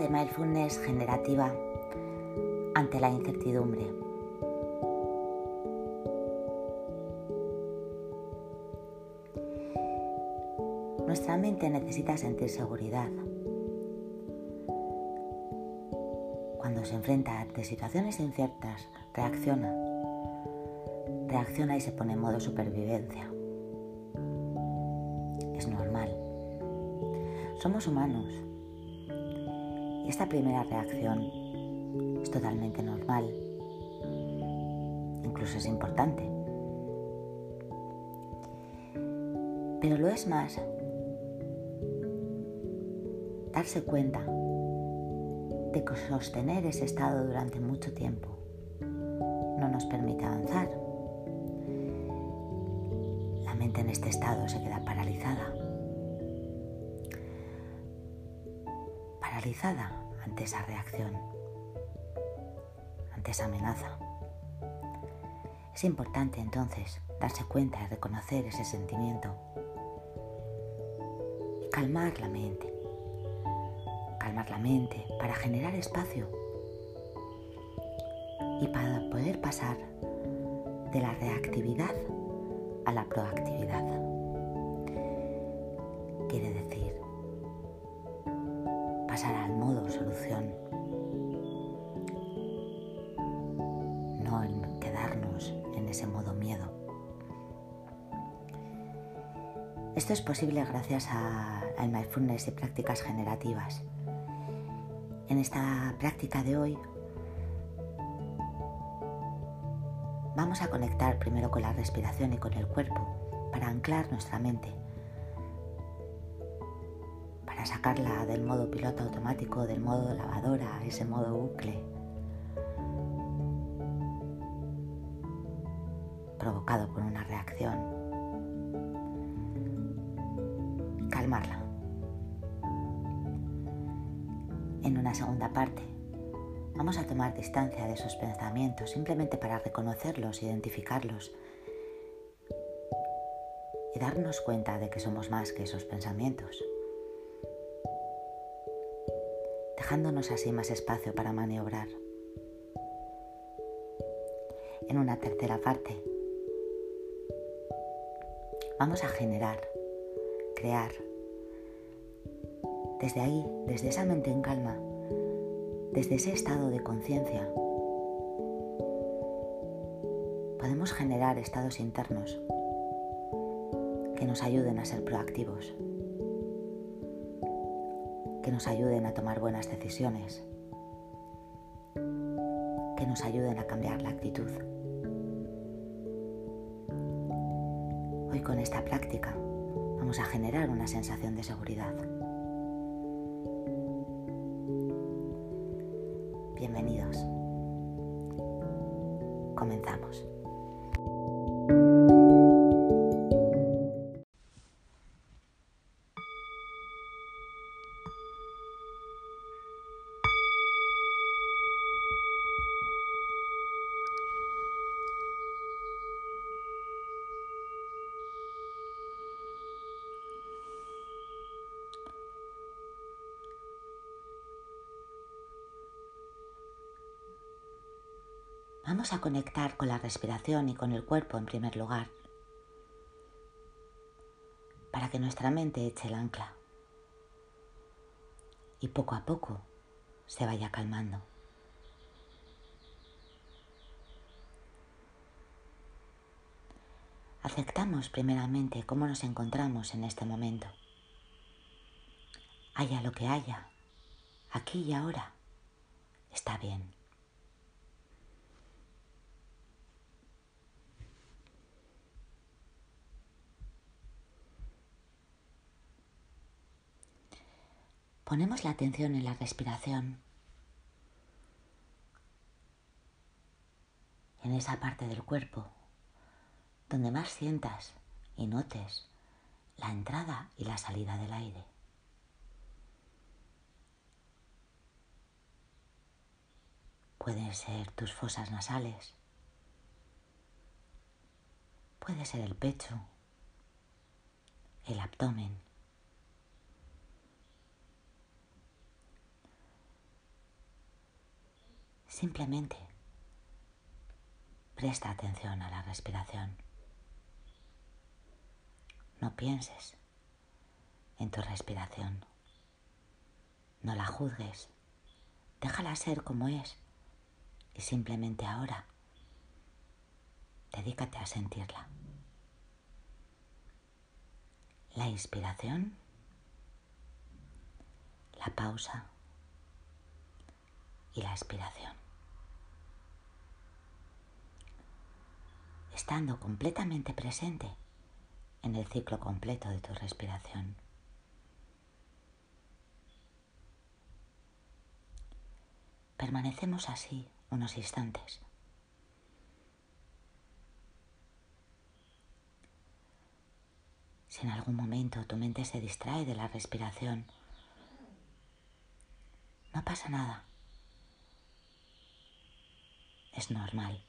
De mindfulness generativa ante la incertidumbre. Nuestra mente necesita sentir seguridad. Cuando se enfrenta ante situaciones inciertas, reacciona. Reacciona y se pone en modo supervivencia. Es normal. Somos humanos esta primera reacción es totalmente normal, incluso es importante. Pero lo es más darse cuenta de que sostener ese estado durante mucho tiempo no nos permite avanzar. La mente en este estado se queda paralizada. Paralizada ante esa reacción, ante esa amenaza. Es importante entonces darse cuenta y reconocer ese sentimiento. Calmar la mente. Calmar la mente para generar espacio y para poder pasar de la reactividad a la proactividad. Esto es posible gracias al mindfulness y prácticas generativas. En esta práctica de hoy vamos a conectar primero con la respiración y con el cuerpo para anclar nuestra mente sacarla del modo piloto automático, del modo lavadora, ese modo bucle, provocado por una reacción. Distancia de esos pensamientos simplemente para reconocerlos, identificarlos y darnos cuenta de que somos más que esos pensamientos. dejándonos así más espacio para maniobrar. En una tercera parte, vamos a generar, crear. Desde ahí, desde esa mente en calma, desde ese estado de conciencia, podemos generar estados internos que nos ayuden a ser proactivos que nos ayuden a tomar buenas decisiones, que nos ayuden a cambiar la actitud. Hoy con esta práctica vamos a generar una sensación de seguridad. Bienvenidos. Comenzamos. Vamos a conectar con la respiración y con el cuerpo en primer lugar, para que nuestra mente eche el ancla y poco a poco se vaya calmando. Aceptamos primeramente cómo nos encontramos en este momento. Haya lo que haya, aquí y ahora, está bien. Ponemos la atención en la respiración, en esa parte del cuerpo donde más sientas y notes la entrada y la salida del aire. Pueden ser tus fosas nasales, puede ser el pecho, el abdomen Simplemente presta atención a la respiración. No pienses en tu respiración. No la juzgues. Déjala ser como es. Y simplemente ahora, dedícate a sentirla. La inspiración, la pausa y la expiración. Estando completamente presente en el ciclo completo de tu respiración. Permanecemos así unos instantes. Si en algún momento tu mente se distrae de la respiración, no pasa nada. Es normal.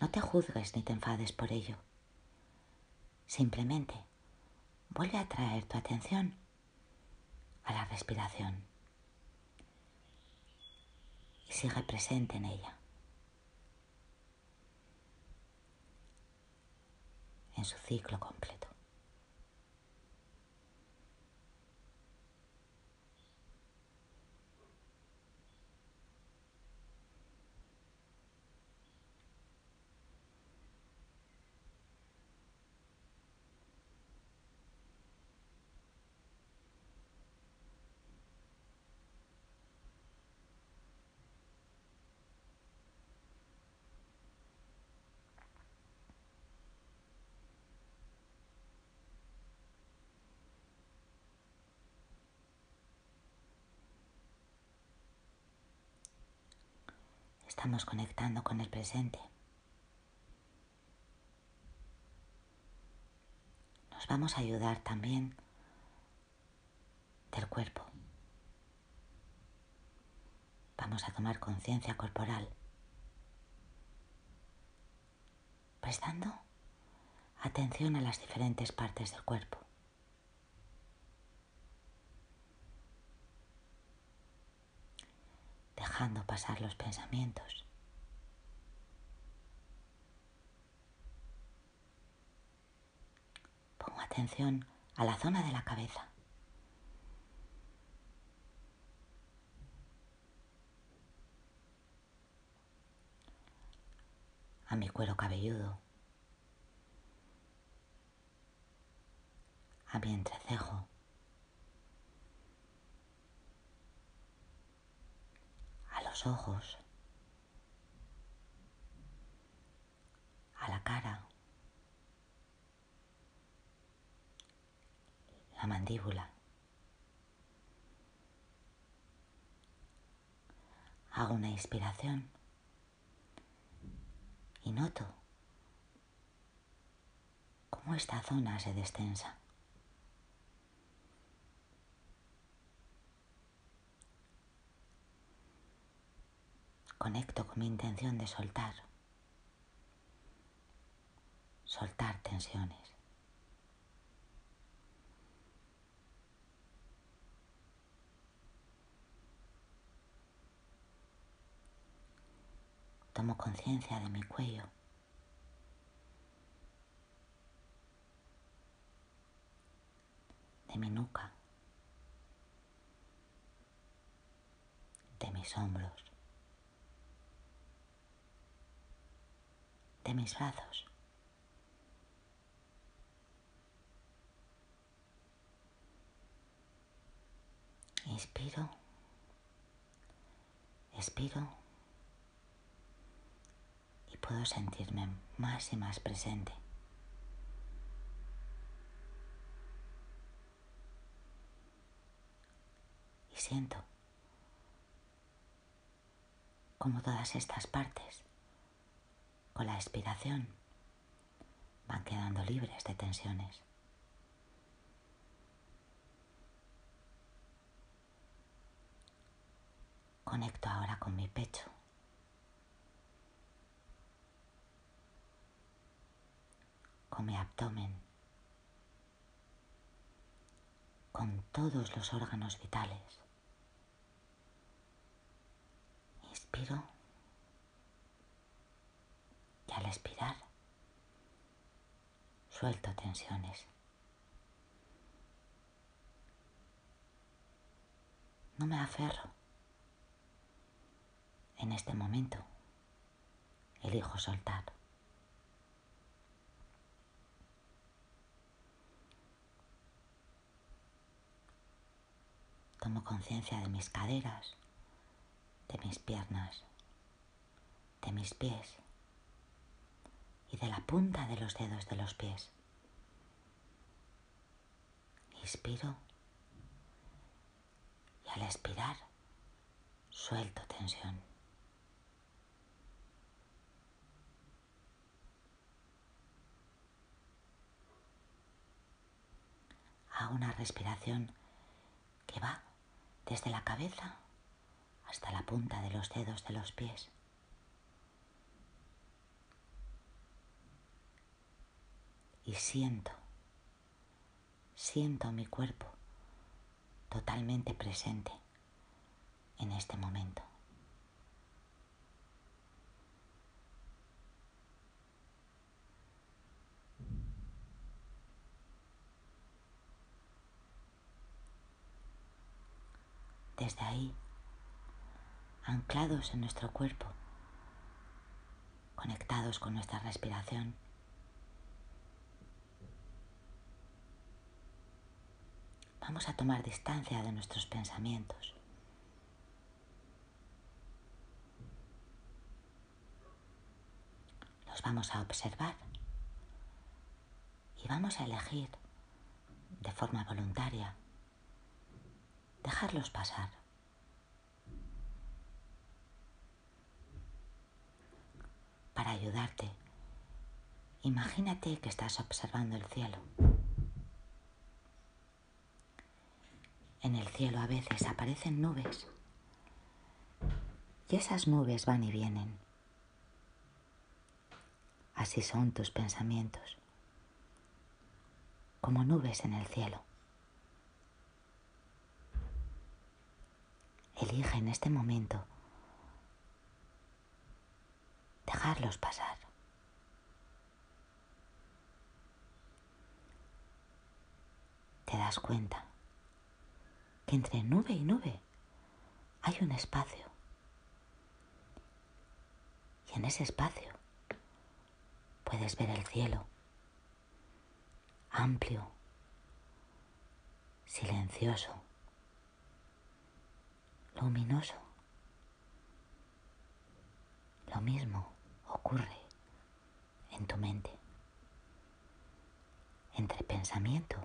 No te juzgues ni te enfades por ello. Simplemente vuelve a traer tu atención a la respiración y sigue presente en ella. En su ciclo completo. Estamos conectando con el presente. Nos vamos a ayudar también del cuerpo. Vamos a tomar conciencia corporal, prestando atención a las diferentes partes del cuerpo. Dejando pasar los pensamientos. Pongo atención a la zona de la cabeza. a mi cuero cabelludo, a mi entrecejo. Ojos, a la cara, la mandíbula. Hago una inspiración y noto cómo esta zona se destensa. Conecto con mi intención de soltar, soltar tensiones. Tomo conciencia de mi cuello. de mi nuca, de mis hombros. De mis brazos. Inspiro, expiro y puedo sentirme más y más presente. Y siento como todas estas partes con la expiración van quedando libres de tensiones. Conecto ahora con mi pecho. Con mi abdomen. Con todos los órganos vitales. Inspiro y al expirar suelto tensiones. No me aferro. En este momento elijo soltar. Tomo conciencia de mis caderas, de mis piernas, de mis pies y de la punta de los dedos de los pies. Inspiro y al expirar suelto tensión. Hago una respiración que va desde la cabeza hasta la punta de los dedos de los pies. Y siento, siento mi cuerpo totalmente presente en este momento. Desde ahí, anclados en nuestro cuerpo, conectados con nuestra respiración, vamos a tomar distancia de nuestros pensamientos. Los vamos a observar y vamos a elegir de forma voluntaria dejarlos pasar. Para ayudarte, imagínate que estás observando el cielo. En el cielo a veces aparecen nubes y esas nubes van y vienen. Así son tus pensamientos, como nubes en el cielo. Elige en este momento dejarlos pasar. Te das cuenta que entre nube y nube hay un espacio. Y en ese espacio puedes ver el cielo, amplio, silencioso luminoso. Lo mismo ocurre en tu mente. Entre pensamiento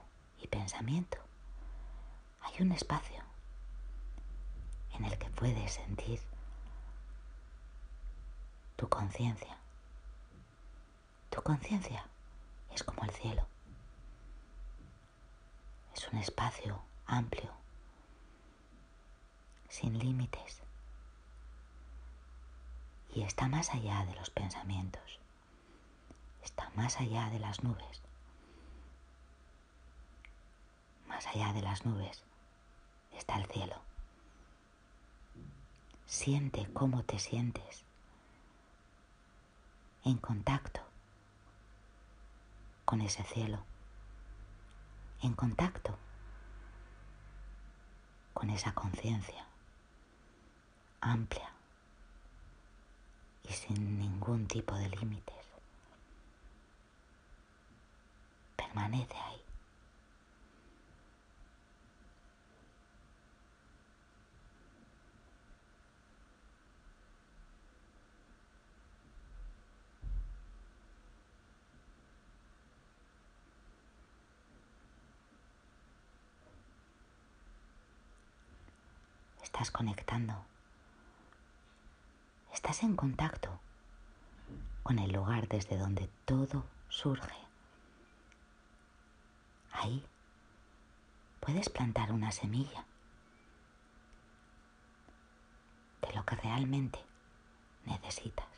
y pensamiento hay un espacio en el que puedes sentir tu conciencia. Tu conciencia es como el cielo. Es un espacio amplio sin límites y está más allá de los pensamientos, está más allá de las nubes, más allá de las nubes está el cielo. Siente cómo te sientes en contacto con ese cielo, en contacto con esa conciencia amplia y sin ningún tipo de límites. Permanece ahí. Estás conectando Estás en contacto con el lugar desde donde todo surge. Ahí puedes plantar una semilla de lo que realmente necesitas.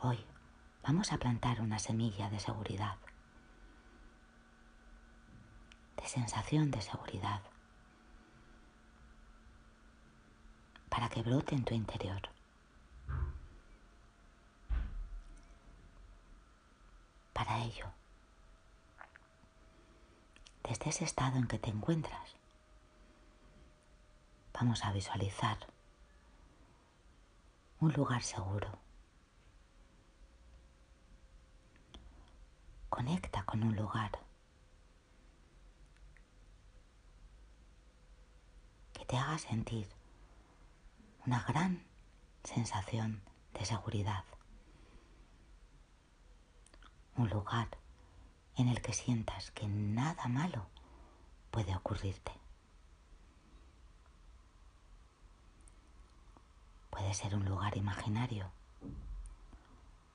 Hoy vamos a plantar una semilla de seguridad, de sensación de seguridad para que brote en tu interior. Para ello, desde ese estado en que te encuentras, vamos a visualizar un lugar seguro. Conecta con un lugar sentir una gran sensación de seguridad. Un lugar en el que sientas que nada malo puede ocurrirte. Puede ser un lugar imaginario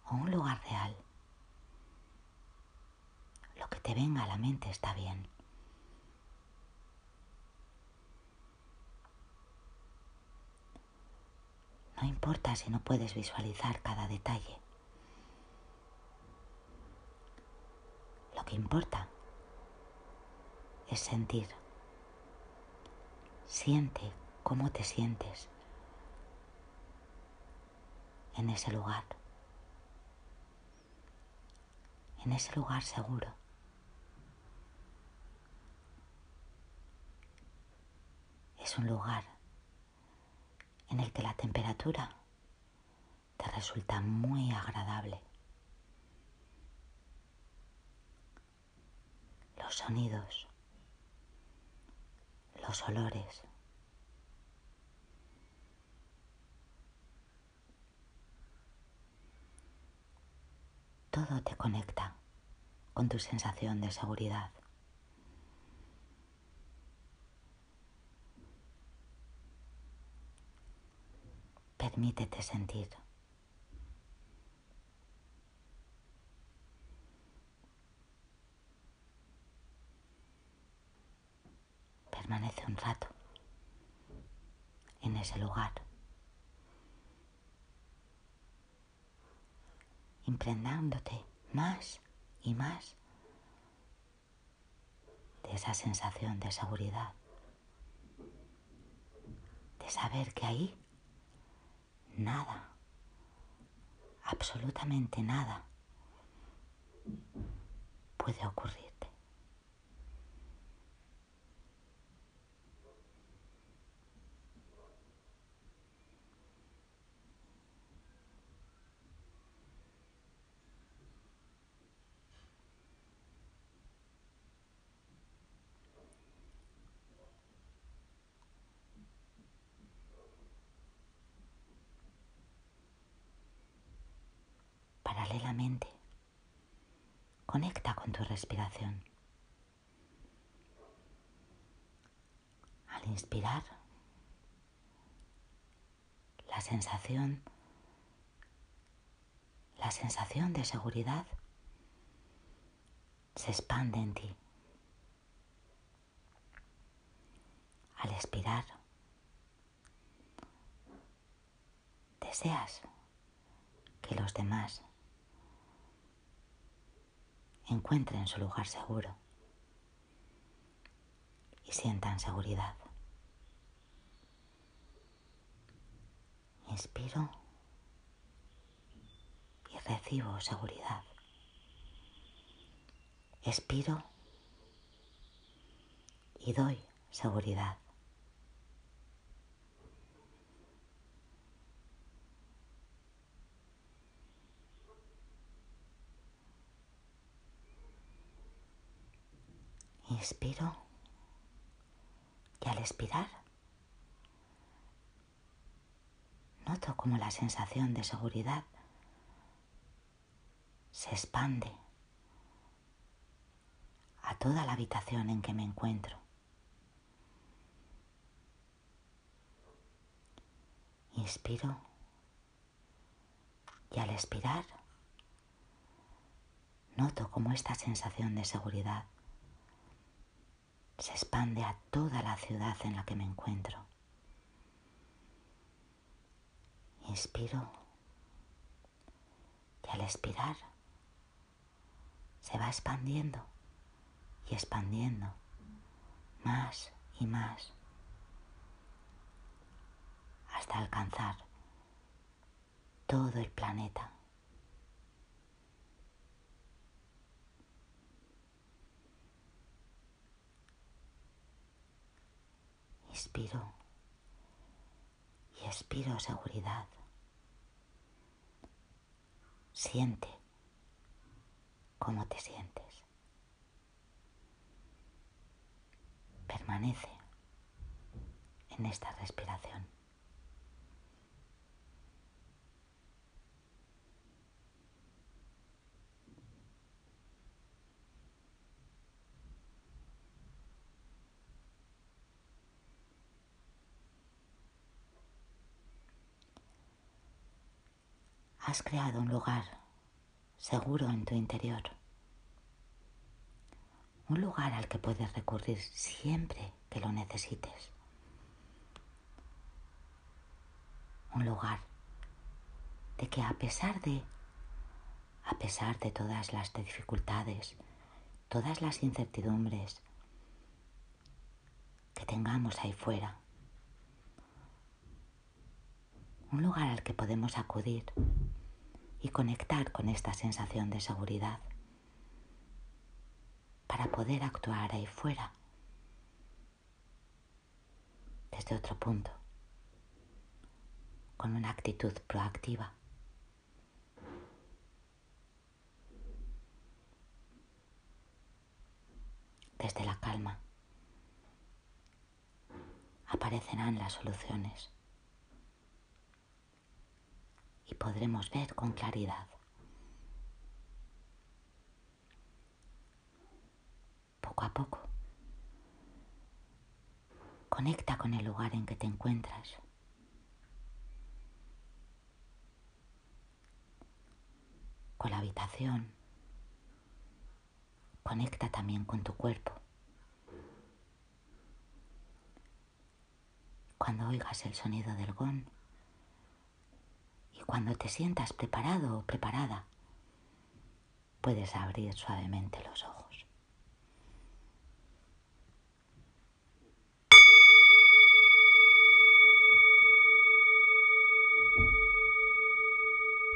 o un lugar real. Lo que te venga a la mente está bien. No importa si no puedes visualizar cada detalle. Lo que importa es sentir. Siente cómo te sientes en ese lugar. En ese lugar seguro. Es un lugar en el que la temperatura te resulta muy agradable. Los sonidos, los olores, todo te conecta con tu sensación de seguridad. Permítete sentir. Permanece un rato en ese lugar, impregnándote más y más de esa sensación de seguridad, de saber que ahí nada, absolutamente nada puede ocurrirte. Conecta con tu respiración. Al inspirar, la sensación, la sensación de seguridad se expande en ti. Al expirar, deseas que los demás encuentren su lugar seguro y sientan seguridad. Inspiro y recibo seguridad. Expiro y doy seguridad. Inspiro y al expirar noto como la sensación de seguridad se expande a toda la habitación en que me encuentro. Inspiro y al expirar noto como esta sensación de seguridad se expande a toda la ciudad en la que me encuentro. Inspiro y al expirar se va expandiendo y expandiendo más y más hasta alcanzar todo el planeta. Inspiro y expiro seguridad. Siente cómo te sientes. Permanece en esta respiración. Has creado un lugar seguro en tu interior. Un lugar al que puedes recurrir siempre que lo necesites. Un lugar de que a pesar de a pesar de todas las dificultades, todas las incertidumbres que tengamos ahí fuera, un lugar al que podemos acudir y conectar con esta sensación de seguridad para poder actuar ahí fuera desde otro punto, con una actitud proactiva. Desde la calma aparecerán las soluciones podremos ver con claridad. Poco a poco, conecta con el lugar en que te encuentras. Con la habitación. Conecta también con tu cuerpo. Cuando oigas el sonido del gong, cuando te sientas preparado o preparada, puedes abrir suavemente los ojos.